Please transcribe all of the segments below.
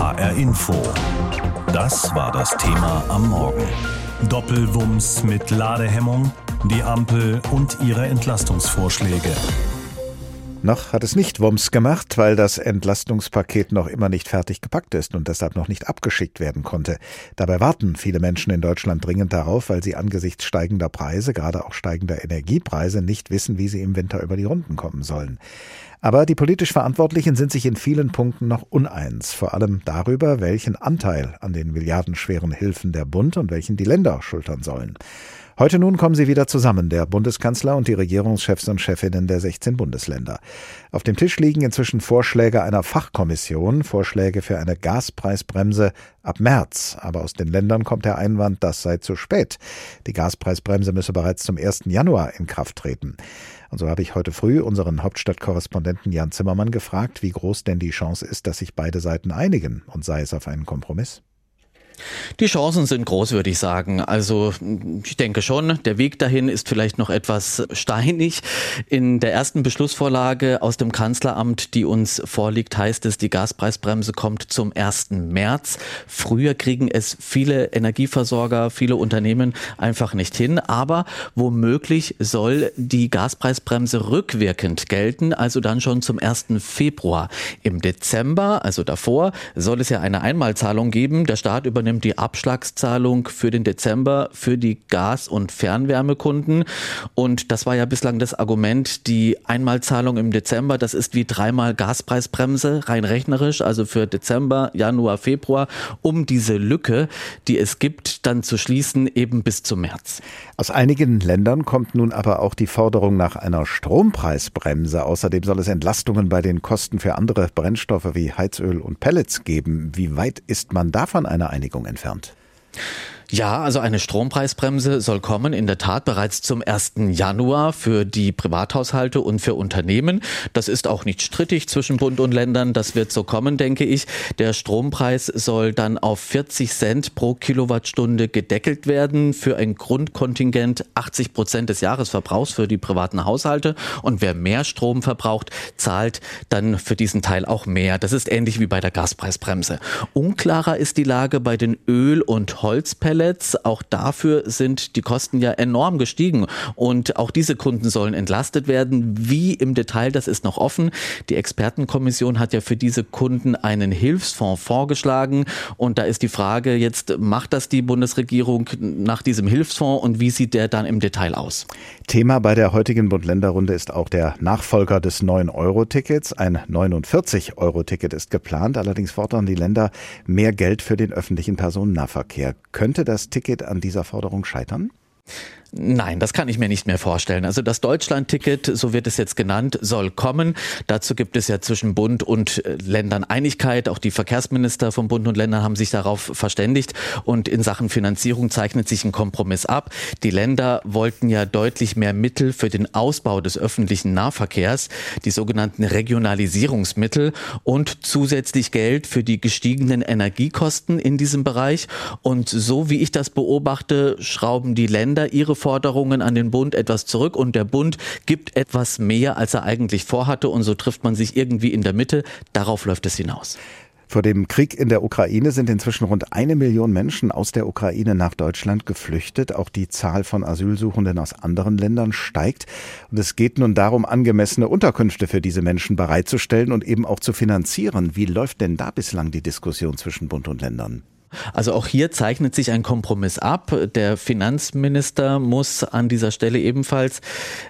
HR Info. Das war das Thema am Morgen. Doppelwumms mit Ladehemmung, die Ampel und ihre Entlastungsvorschläge. Noch hat es nicht Wumms gemacht, weil das Entlastungspaket noch immer nicht fertig gepackt ist und deshalb noch nicht abgeschickt werden konnte. Dabei warten viele Menschen in Deutschland dringend darauf, weil sie angesichts steigender Preise, gerade auch steigender Energiepreise, nicht wissen, wie sie im Winter über die Runden kommen sollen. Aber die politisch Verantwortlichen sind sich in vielen Punkten noch uneins, vor allem darüber, welchen Anteil an den milliardenschweren Hilfen der Bund und welchen die Länder schultern sollen. Heute nun kommen sie wieder zusammen, der Bundeskanzler und die Regierungschefs und Chefinnen der 16 Bundesländer. Auf dem Tisch liegen inzwischen Vorschläge einer Fachkommission, Vorschläge für eine Gaspreisbremse ab März. Aber aus den Ländern kommt der Einwand, das sei zu spät. Die Gaspreisbremse müsse bereits zum 1. Januar in Kraft treten. Und so habe ich heute früh unseren Hauptstadtkorrespondenten Jan Zimmermann gefragt, wie groß denn die Chance ist, dass sich beide Seiten einigen und sei es auf einen Kompromiss. Die Chancen sind groß, würde ich sagen. Also ich denke schon, der Weg dahin ist vielleicht noch etwas steinig. In der ersten Beschlussvorlage aus dem Kanzleramt, die uns vorliegt, heißt es, die Gaspreisbremse kommt zum 1. März. Früher kriegen es viele Energieversorger, viele Unternehmen einfach nicht hin. Aber womöglich soll die Gaspreisbremse rückwirkend gelten, also dann schon zum 1. Februar. Im Dezember, also davor, soll es ja eine Einmalzahlung geben. Der Staat übernimmt übernimmt die Abschlagszahlung für den Dezember für die Gas- und Fernwärmekunden. Und das war ja bislang das Argument, die Einmalzahlung im Dezember, das ist wie dreimal Gaspreisbremse, rein rechnerisch, also für Dezember, Januar, Februar, um diese Lücke, die es gibt, dann zu schließen, eben bis zum März. Aus einigen Ländern kommt nun aber auch die Forderung nach einer Strompreisbremse. Außerdem soll es Entlastungen bei den Kosten für andere Brennstoffe wie Heizöl und Pellets geben. Wie weit ist man davon einer Einigung? Entfernt. Ja, also eine Strompreisbremse soll kommen, in der Tat bereits zum 1. Januar für die Privathaushalte und für Unternehmen. Das ist auch nicht strittig zwischen Bund und Ländern. Das wird so kommen, denke ich. Der Strompreis soll dann auf 40 Cent pro Kilowattstunde gedeckelt werden für ein Grundkontingent 80 Prozent des Jahresverbrauchs für die privaten Haushalte. Und wer mehr Strom verbraucht, zahlt dann für diesen Teil auch mehr. Das ist ähnlich wie bei der Gaspreisbremse. Unklarer ist die Lage bei den Öl- und Holzpellets. Pellets. Auch dafür sind die Kosten ja enorm gestiegen. Und auch diese Kunden sollen entlastet werden. Wie im Detail, das ist noch offen. Die Expertenkommission hat ja für diese Kunden einen Hilfsfonds vorgeschlagen. Und da ist die Frage jetzt, macht das die Bundesregierung nach diesem Hilfsfonds und wie sieht der dann im Detail aus? Thema bei der heutigen Bund-Länder-Runde ist auch der Nachfolger des 9-Euro-Tickets. Ein 49-Euro-Ticket ist geplant. Allerdings fordern die Länder mehr Geld für den öffentlichen Personennahverkehr. Könnte das Ticket an dieser Forderung scheitern? Nein, das kann ich mir nicht mehr vorstellen. Also das Deutschland-Ticket, so wird es jetzt genannt, soll kommen. Dazu gibt es ja zwischen Bund und äh, Ländern Einigkeit. Auch die Verkehrsminister von Bund und Ländern haben sich darauf verständigt. Und in Sachen Finanzierung zeichnet sich ein Kompromiss ab. Die Länder wollten ja deutlich mehr Mittel für den Ausbau des öffentlichen Nahverkehrs, die sogenannten Regionalisierungsmittel und zusätzlich Geld für die gestiegenen Energiekosten in diesem Bereich. Und so wie ich das beobachte, schrauben die Länder ihre Forderungen an den Bund etwas zurück und der Bund gibt etwas mehr, als er eigentlich vorhatte und so trifft man sich irgendwie in der Mitte. Darauf läuft es hinaus. Vor dem Krieg in der Ukraine sind inzwischen rund eine Million Menschen aus der Ukraine nach Deutschland geflüchtet. Auch die Zahl von Asylsuchenden aus anderen Ländern steigt. Und es geht nun darum, angemessene Unterkünfte für diese Menschen bereitzustellen und eben auch zu finanzieren. Wie läuft denn da bislang die Diskussion zwischen Bund und Ländern? Also auch hier zeichnet sich ein Kompromiss ab. Der Finanzminister muss an dieser Stelle ebenfalls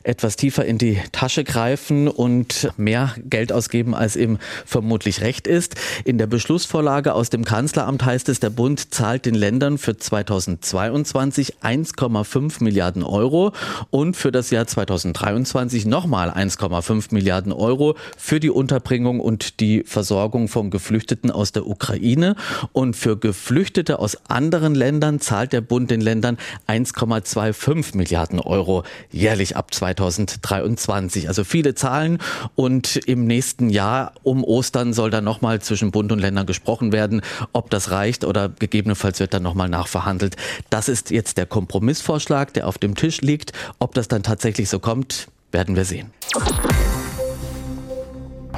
etwas tiefer in die Tasche greifen und mehr Geld ausgeben, als ihm vermutlich recht ist. In der Beschlussvorlage aus dem Kanzleramt heißt es, der Bund zahlt den Ländern für 2022 1,5 Milliarden Euro und für das Jahr 2023 nochmal 1,5 Milliarden Euro für die Unterbringung und die Versorgung von Geflüchteten aus der Ukraine und für Geflüchtete Geflüchtete aus anderen Ländern zahlt der Bund den Ländern 1,25 Milliarden Euro jährlich ab 2023. Also viele Zahlen und im nächsten Jahr um Ostern soll dann nochmal zwischen Bund und Ländern gesprochen werden, ob das reicht oder gegebenenfalls wird dann nochmal nachverhandelt. Das ist jetzt der Kompromissvorschlag, der auf dem Tisch liegt. Ob das dann tatsächlich so kommt, werden wir sehen.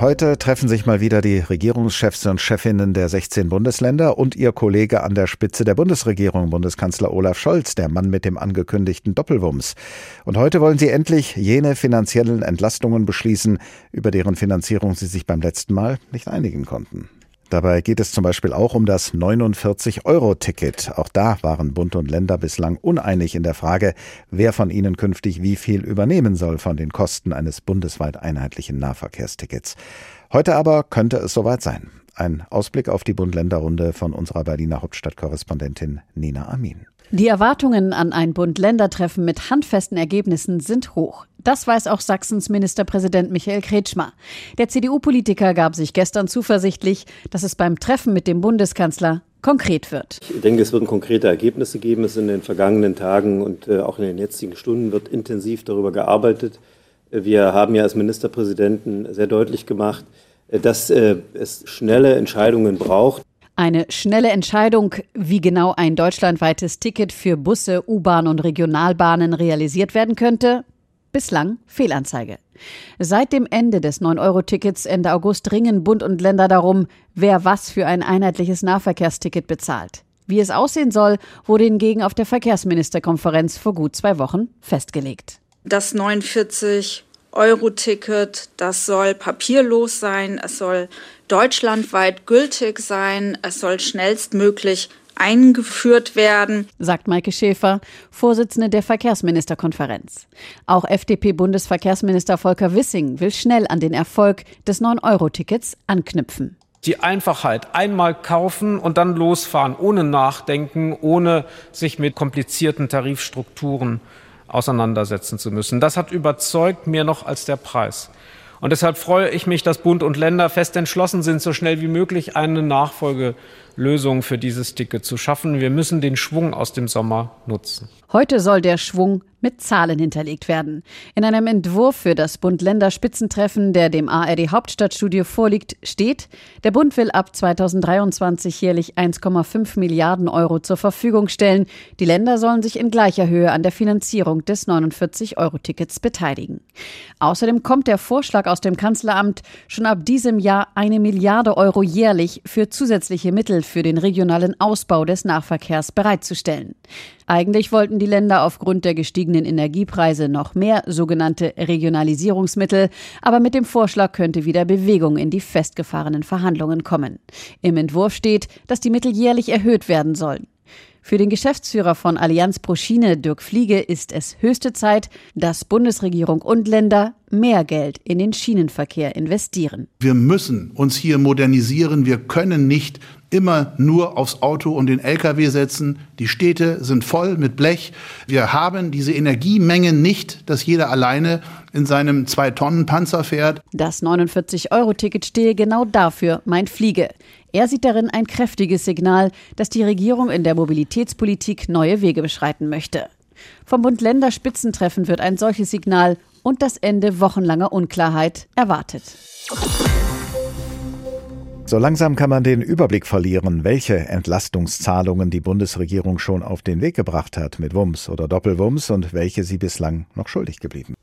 Heute treffen sich mal wieder die Regierungschefs und Chefinnen der 16 Bundesländer und ihr Kollege an der Spitze der Bundesregierung, Bundeskanzler Olaf Scholz, der Mann mit dem angekündigten Doppelwumms. Und heute wollen sie endlich jene finanziellen Entlastungen beschließen, über deren Finanzierung sie sich beim letzten Mal nicht einigen konnten. Dabei geht es zum Beispiel auch um das 49-Euro-Ticket. Auch da waren Bund und Länder bislang uneinig in der Frage, wer von ihnen künftig wie viel übernehmen soll von den Kosten eines bundesweit einheitlichen Nahverkehrstickets. Heute aber könnte es soweit sein. Ein Ausblick auf die Bund-Länder-Runde von unserer Berliner Hauptstadtkorrespondentin Nina Amin. Die Erwartungen an ein Bund-Länder-Treffen mit handfesten Ergebnissen sind hoch. Das weiß auch Sachsens Ministerpräsident Michael Kretschmer. Der CDU-Politiker gab sich gestern zuversichtlich, dass es beim Treffen mit dem Bundeskanzler konkret wird. Ich denke, es wird konkrete Ergebnisse geben. Es in den vergangenen Tagen und äh, auch in den jetzigen Stunden wird intensiv darüber gearbeitet. Wir haben ja als Ministerpräsidenten sehr deutlich gemacht, äh, dass äh, es schnelle Entscheidungen braucht. Eine schnelle Entscheidung, wie genau ein deutschlandweites Ticket für Busse, U-Bahn und Regionalbahnen realisiert werden könnte, bislang Fehlanzeige. Seit dem Ende des 9-Euro-Tickets Ende August ringen Bund und Länder darum, wer was für ein einheitliches Nahverkehrsticket bezahlt. Wie es aussehen soll, wurde hingegen auf der Verkehrsministerkonferenz vor gut zwei Wochen festgelegt. Das 49 Euro-Ticket, das soll papierlos sein, es soll deutschlandweit gültig sein, es soll schnellstmöglich eingeführt werden, sagt Maike Schäfer, Vorsitzende der Verkehrsministerkonferenz. Auch FDP-Bundesverkehrsminister Volker Wissing will schnell an den Erfolg des 9-Euro-Tickets anknüpfen. Die Einfachheit, einmal kaufen und dann losfahren, ohne Nachdenken, ohne sich mit komplizierten Tarifstrukturen auseinandersetzen zu müssen. Das hat überzeugt mehr noch als der Preis. Und deshalb freue ich mich, dass Bund und Länder fest entschlossen sind, so schnell wie möglich eine Nachfolgelösung für dieses Ticket zu schaffen. Wir müssen den Schwung aus dem Sommer nutzen. Heute soll der Schwung mit Zahlen hinterlegt werden. In einem Entwurf für das Bund-Länder-Spitzentreffen, der dem ARD Hauptstadtstudio vorliegt, steht, der Bund will ab 2023 jährlich 1,5 Milliarden Euro zur Verfügung stellen. Die Länder sollen sich in gleicher Höhe an der Finanzierung des 49-Euro-Tickets beteiligen. Außerdem kommt der Vorschlag aus dem Kanzleramt, schon ab diesem Jahr eine Milliarde Euro jährlich für zusätzliche Mittel für den regionalen Ausbau des Nahverkehrs bereitzustellen. Eigentlich wollten die Länder aufgrund der gestiegenen Energiepreise noch mehr sogenannte Regionalisierungsmittel, aber mit dem Vorschlag könnte wieder Bewegung in die festgefahrenen Verhandlungen kommen. Im Entwurf steht, dass die Mittel jährlich erhöht werden sollen. Für den Geschäftsführer von Allianz Pro Schiene, Dirk Fliege, ist es höchste Zeit, dass Bundesregierung und Länder mehr Geld in den Schienenverkehr investieren. Wir müssen uns hier modernisieren. Wir können nicht immer nur aufs Auto und den Lkw setzen. Die Städte sind voll mit Blech. Wir haben diese Energiemengen nicht, dass jeder alleine in seinem Zwei-Tonnen-Panzer fährt. Das 49-Euro-Ticket stehe genau dafür, meint Fliege. Er sieht darin ein kräftiges Signal, dass die Regierung in der Mobilitätspolitik neue Wege beschreiten möchte. Vom Bund-Länder-Spitzentreffen wird ein solches Signal und das Ende wochenlanger Unklarheit erwartet. So langsam kann man den Überblick verlieren, welche Entlastungszahlungen die Bundesregierung schon auf den Weg gebracht hat mit Wumms oder Doppelwumms und welche sie bislang noch schuldig geblieben.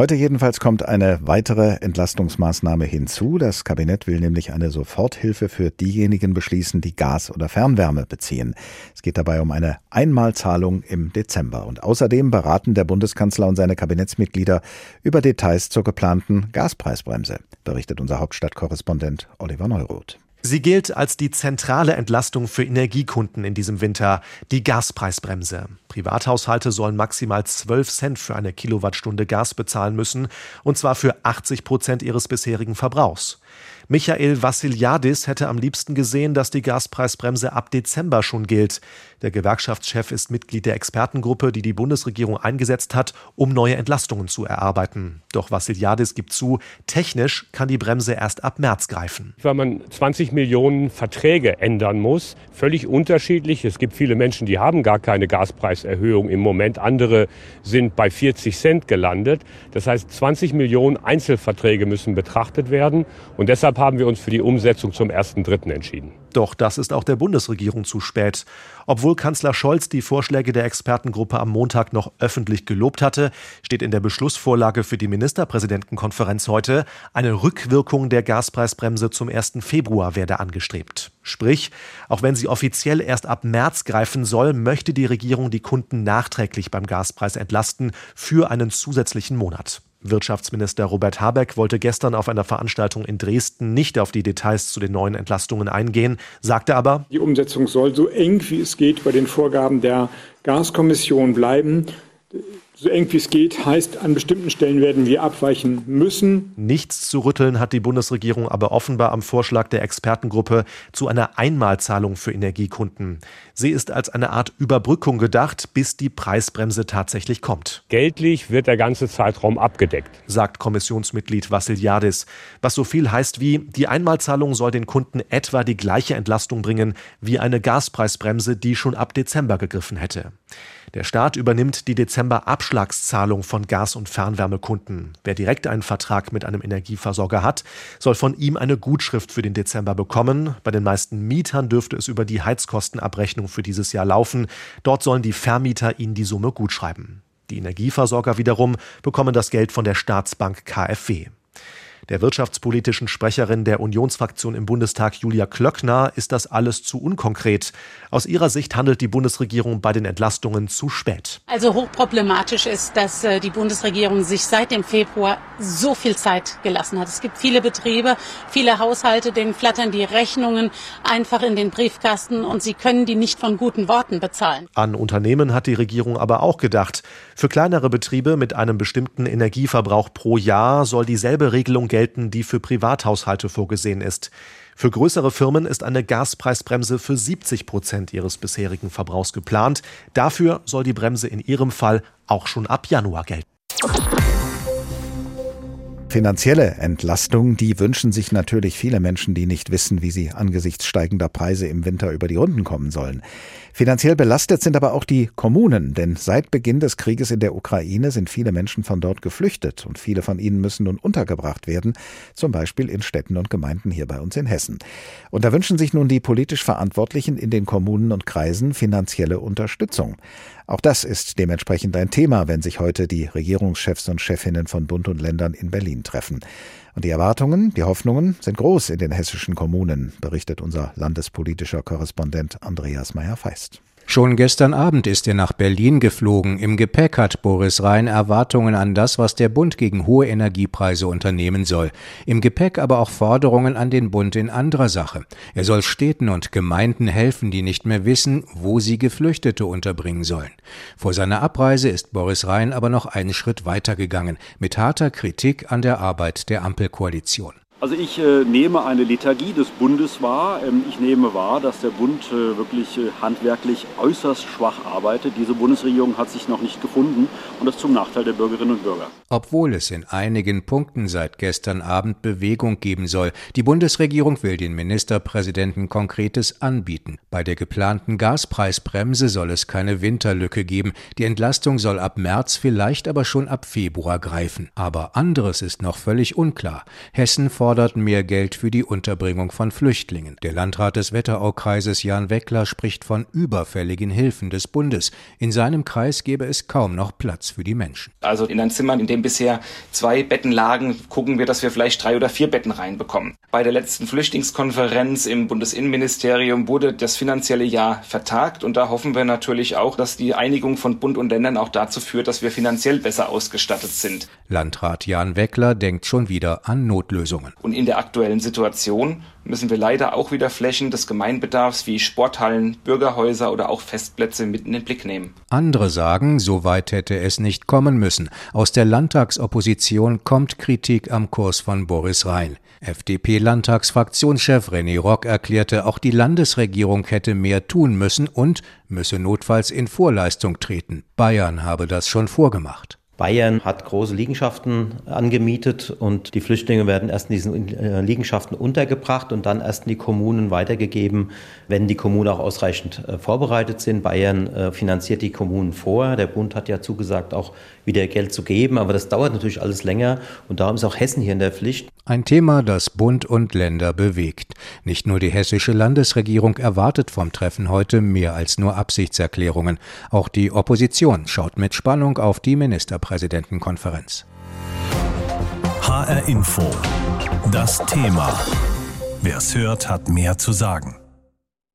Heute jedenfalls kommt eine weitere Entlastungsmaßnahme hinzu. Das Kabinett will nämlich eine Soforthilfe für diejenigen beschließen, die Gas oder Fernwärme beziehen. Es geht dabei um eine Einmalzahlung im Dezember. Und außerdem beraten der Bundeskanzler und seine Kabinettsmitglieder über Details zur geplanten Gaspreisbremse, berichtet unser Hauptstadtkorrespondent Oliver Neuroth. Sie gilt als die zentrale Entlastung für Energiekunden in diesem Winter, die Gaspreisbremse. Privathaushalte sollen maximal 12 Cent für eine Kilowattstunde Gas bezahlen müssen, und zwar für 80 Prozent ihres bisherigen Verbrauchs. Michael Vassiliadis hätte am liebsten gesehen, dass die Gaspreisbremse ab Dezember schon gilt. Der Gewerkschaftschef ist Mitglied der Expertengruppe, die die Bundesregierung eingesetzt hat, um neue Entlastungen zu erarbeiten. Doch Vassiliadis gibt zu, technisch kann die Bremse erst ab März greifen. Weil man 20 Millionen Verträge ändern muss, völlig unterschiedlich. Es gibt viele Menschen, die haben gar keine Gaspreiserhöhung im Moment. Andere sind bei 40 Cent gelandet. Das heißt, 20 Millionen Einzelverträge müssen betrachtet werden. Und deshalb haben wir uns für die Umsetzung zum 1.3. entschieden. Doch das ist auch der Bundesregierung zu spät. Obwohl Kanzler Scholz die Vorschläge der Expertengruppe am Montag noch öffentlich gelobt hatte, steht in der Beschlussvorlage für die Ministerpräsidentenkonferenz heute, eine Rückwirkung der Gaspreisbremse zum 1. Februar werde angestrebt. Sprich, auch wenn sie offiziell erst ab März greifen soll, möchte die Regierung die Kunden nachträglich beim Gaspreis entlasten für einen zusätzlichen Monat. Wirtschaftsminister Robert Habeck wollte gestern auf einer Veranstaltung in Dresden nicht auf die Details zu den neuen Entlastungen eingehen, sagte aber, die Umsetzung soll so eng wie es geht bei den Vorgaben der Gaskommission bleiben so eng wie es geht, heißt, an bestimmten Stellen werden wir abweichen müssen. Nichts zu rütteln hat die Bundesregierung aber offenbar am Vorschlag der Expertengruppe zu einer Einmalzahlung für Energiekunden. Sie ist als eine Art Überbrückung gedacht, bis die Preisbremse tatsächlich kommt. Geldlich wird der ganze Zeitraum abgedeckt, sagt Kommissionsmitglied Vassiliadis. Was so viel heißt wie, die Einmalzahlung soll den Kunden etwa die gleiche Entlastung bringen wie eine Gaspreisbremse, die schon ab Dezember gegriffen hätte. Der Staat übernimmt die Dezember-Abschlagszahlung von Gas- und Fernwärmekunden. Wer direkt einen Vertrag mit einem Energieversorger hat, soll von ihm eine Gutschrift für den Dezember bekommen. Bei den meisten Mietern dürfte es über die Heizkostenabrechnung für dieses Jahr laufen. Dort sollen die Vermieter ihnen die Summe gutschreiben. Die Energieversorger wiederum bekommen das Geld von der Staatsbank KfW. Der wirtschaftspolitischen Sprecherin der Unionsfraktion im Bundestag Julia Klöckner ist das alles zu unkonkret. Aus ihrer Sicht handelt die Bundesregierung bei den Entlastungen zu spät. Also hochproblematisch ist, dass äh, die Bundesregierung sich seit dem Februar so viel Zeit gelassen hat. Es gibt viele Betriebe, viele Haushalte, denen flattern die Rechnungen einfach in den Briefkasten und sie können die nicht von guten Worten bezahlen. An Unternehmen hat die Regierung aber auch gedacht. Für kleinere Betriebe mit einem bestimmten Energieverbrauch pro Jahr soll dieselbe Regelung gelten gelten, die für Privathaushalte vorgesehen ist. Für größere Firmen ist eine Gaspreisbremse für 70 Prozent ihres bisherigen Verbrauchs geplant. Dafür soll die Bremse in ihrem Fall auch schon ab Januar gelten. Finanzielle Entlastung, die wünschen sich natürlich viele Menschen, die nicht wissen, wie sie angesichts steigender Preise im Winter über die Runden kommen sollen. Finanziell belastet sind aber auch die Kommunen, denn seit Beginn des Krieges in der Ukraine sind viele Menschen von dort geflüchtet und viele von ihnen müssen nun untergebracht werden, zum Beispiel in Städten und Gemeinden hier bei uns in Hessen. Und da wünschen sich nun die politisch Verantwortlichen in den Kommunen und Kreisen finanzielle Unterstützung. Auch das ist dementsprechend ein Thema, wenn sich heute die Regierungschefs und Chefinnen von Bund und Ländern in Berlin treffen. Und die Erwartungen, die Hoffnungen sind groß in den hessischen Kommunen, berichtet unser landespolitischer Korrespondent Andreas Meyer-Feist. Schon gestern Abend ist er nach Berlin geflogen. Im Gepäck hat Boris Rhein Erwartungen an das, was der Bund gegen hohe Energiepreise unternehmen soll. Im Gepäck aber auch Forderungen an den Bund in anderer Sache. Er soll Städten und Gemeinden helfen, die nicht mehr wissen, wo sie Geflüchtete unterbringen sollen. Vor seiner Abreise ist Boris Rhein aber noch einen Schritt weitergegangen, mit harter Kritik an der Arbeit der Ampelkoalition. Also ich äh, nehme eine Lethargie des Bundes wahr. Ähm, ich nehme wahr, dass der Bund äh, wirklich äh, handwerklich äußerst schwach arbeitet. Diese Bundesregierung hat sich noch nicht gefunden und das zum Nachteil der Bürgerinnen und Bürger. Obwohl es in einigen Punkten seit gestern Abend Bewegung geben soll. Die Bundesregierung will den Ministerpräsidenten Konkretes anbieten. Bei der geplanten Gaspreisbremse soll es keine Winterlücke geben. Die Entlastung soll ab März, vielleicht aber schon ab Februar greifen. Aber anderes ist noch völlig unklar. Hessen fordert fordert mehr Geld für die Unterbringung von Flüchtlingen. Der Landrat des Wetteraukreises Jan Weckler spricht von überfälligen Hilfen des Bundes. In seinem Kreis gäbe es kaum noch Platz für die Menschen. Also in ein Zimmer, in dem bisher zwei Betten lagen, gucken wir, dass wir vielleicht drei oder vier Betten reinbekommen. Bei der letzten Flüchtlingskonferenz im Bundesinnenministerium wurde das finanzielle Jahr vertagt und da hoffen wir natürlich auch, dass die Einigung von Bund und Ländern auch dazu führt, dass wir finanziell besser ausgestattet sind. Landrat Jan Weckler denkt schon wieder an Notlösungen. Und in der aktuellen Situation müssen wir leider auch wieder Flächen des Gemeinbedarfs wie Sporthallen, Bürgerhäuser oder auch Festplätze mit in den Blick nehmen. Andere sagen, so weit hätte es nicht kommen müssen. Aus der Landtagsopposition kommt Kritik am Kurs von Boris Rhein. FDP-Landtagsfraktionschef René Rock erklärte, auch die Landesregierung hätte mehr tun müssen und müsse notfalls in Vorleistung treten. Bayern habe das schon vorgemacht. Bayern hat große Liegenschaften angemietet und die Flüchtlinge werden erst in diesen äh, Liegenschaften untergebracht und dann erst in die Kommunen weitergegeben, wenn die Kommunen auch ausreichend äh, vorbereitet sind. Bayern äh, finanziert die Kommunen vor. Der Bund hat ja zugesagt, auch wieder Geld zu geben, aber das dauert natürlich alles länger und darum ist auch Hessen hier in der Pflicht. Ein Thema, das Bund und Länder bewegt. Nicht nur die hessische Landesregierung erwartet vom Treffen heute mehr als nur Absichtserklärungen. Auch die Opposition schaut mit Spannung auf die Ministerpräsidentenkonferenz. HR Info. Das Thema. Wer es hört, hat mehr zu sagen.